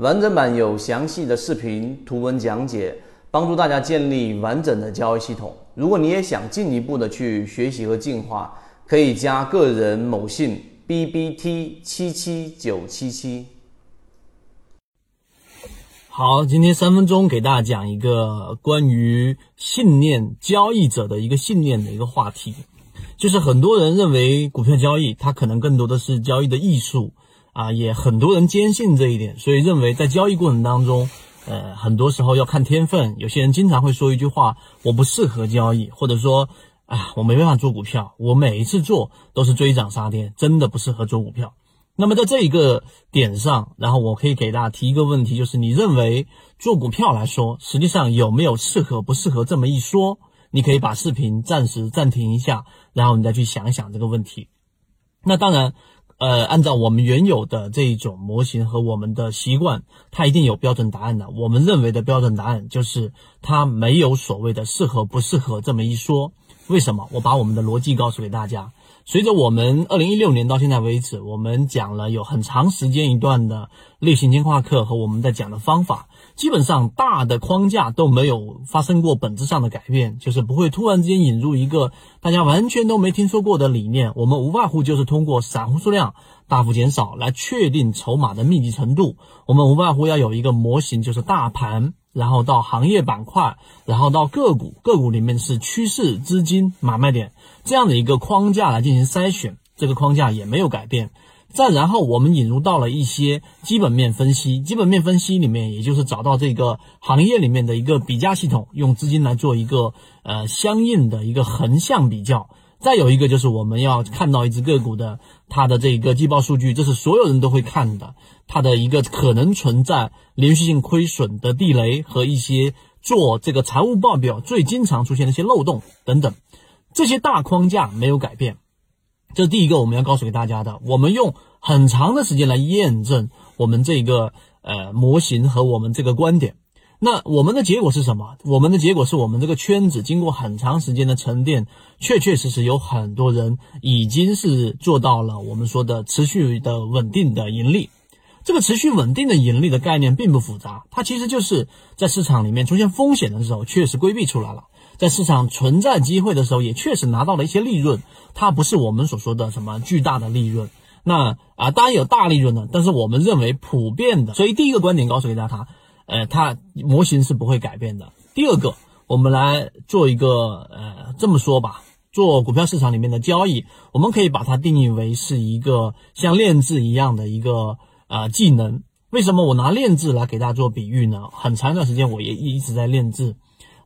完整版有详细的视频、图文讲解，帮助大家建立完整的交易系统。如果你也想进一步的去学习和进化，可以加个人某信 b b t 七七九七七。好，今天三分钟给大家讲一个关于信念交易者的一个信念的一个话题，就是很多人认为股票交易它可能更多的是交易的艺术。啊，也很多人坚信这一点，所以认为在交易过程当中，呃，很多时候要看天分。有些人经常会说一句话：“我不适合交易”，或者说：“啊，我没办法做股票，我每一次做都是追涨杀跌，真的不适合做股票。”那么在这一个点上，然后我可以给大家提一个问题，就是你认为做股票来说，实际上有没有适合不适合这么一说？你可以把视频暂时暂停一下，然后你再去想想这个问题。那当然。呃，按照我们原有的这一种模型和我们的习惯，它一定有标准答案的。我们认为的标准答案就是它没有所谓的适合不适合这么一说。为什么？我把我们的逻辑告诉给大家。随着我们二零一六年到现在为止，我们讲了有很长时间一段的类型进化课和我们在讲的方法。基本上大的框架都没有发生过本质上的改变，就是不会突然之间引入一个大家完全都没听说过的理念。我们无外乎就是通过散户数量大幅减少来确定筹码的密集程度。我们无外乎要有一个模型，就是大盘，然后到行业板块，然后到个股，个股里面是趋势、资金、买卖点这样的一个框架来进行筛选。这个框架也没有改变。再然后，我们引入到了一些基本面分析。基本面分析里面，也就是找到这个行业里面的一个比价系统，用资金来做一个呃相应的一个横向比较。再有一个就是我们要看到一只个股的它的这个季报数据，这是所有人都会看的，它的一个可能存在连续性亏损的地雷和一些做这个财务报表最经常出现的一些漏洞等等，这些大框架没有改变。这是第一个我们要告诉给大家的。我们用很长的时间来验证我们这个呃模型和我们这个观点。那我们的结果是什么？我们的结果是我们这个圈子经过很长时间的沉淀，确确实实有很多人已经是做到了我们说的持续的稳定的盈利。这个持续稳定的盈利的概念并不复杂，它其实就是在市场里面出现风险的时候，确实规避出来了。在市场存在机会的时候，也确实拿到了一些利润，它不是我们所说的什么巨大的利润。那啊，当然有大利润的，但是我们认为普遍的。所以第一个观点告诉给大家，呃，它模型是不会改变的。第二个，我们来做一个，呃，这么说吧，做股票市场里面的交易，我们可以把它定义为是一个像练字一样的一个啊技能。为什么我拿练字来给大家做比喻呢？很长一段时间我也一直在练字。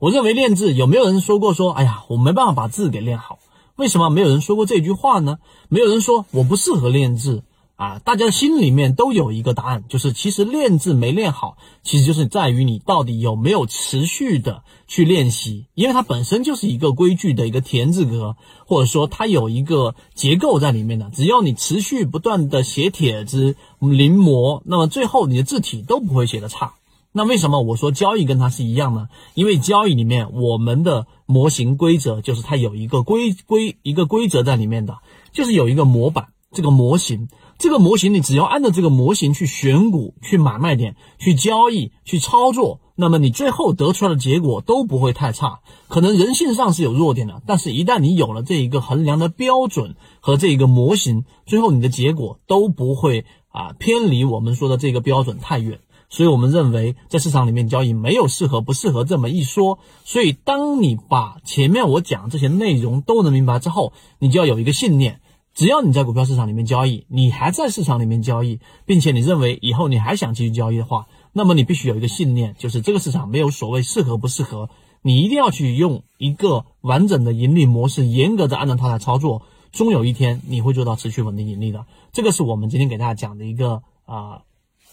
我认为练字有没有人说过说，哎呀，我没办法把字给练好？为什么没有人说过这句话呢？没有人说我不适合练字啊？大家心里面都有一个答案，就是其实练字没练好，其实就是在于你到底有没有持续的去练习，因为它本身就是一个规矩的一个田字格，或者说它有一个结构在里面的。只要你持续不断的写帖子临摹，那么最后你的字体都不会写的差。那为什么我说交易跟它是一样呢？因为交易里面我们的模型规则就是它有一个规规一个规则在里面的，就是有一个模板。这个模型，这个模型你只要按照这个模型去选股、去买卖点、去交易、去操作，那么你最后得出来的结果都不会太差。可能人性上是有弱点的，但是一旦你有了这一个衡量的标准和这一个模型，最后你的结果都不会啊偏离我们说的这个标准太远。所以我们认为，在市场里面交易没有适合不适合这么一说。所以，当你把前面我讲这些内容都能明白之后，你就要有一个信念：只要你在股票市场里面交易，你还在市场里面交易，并且你认为以后你还想继续交易的话，那么你必须有一个信念，就是这个市场没有所谓适合不适合，你一定要去用一个完整的盈利模式，严格的按照它来操作，终有一天你会做到持续稳定盈利的。这个是我们今天给大家讲的一个啊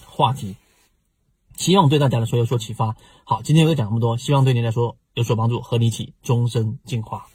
话题。希望对大家来说有所启发。好，今天就讲这么多，希望对您来说有所帮助，和你一起终身进化。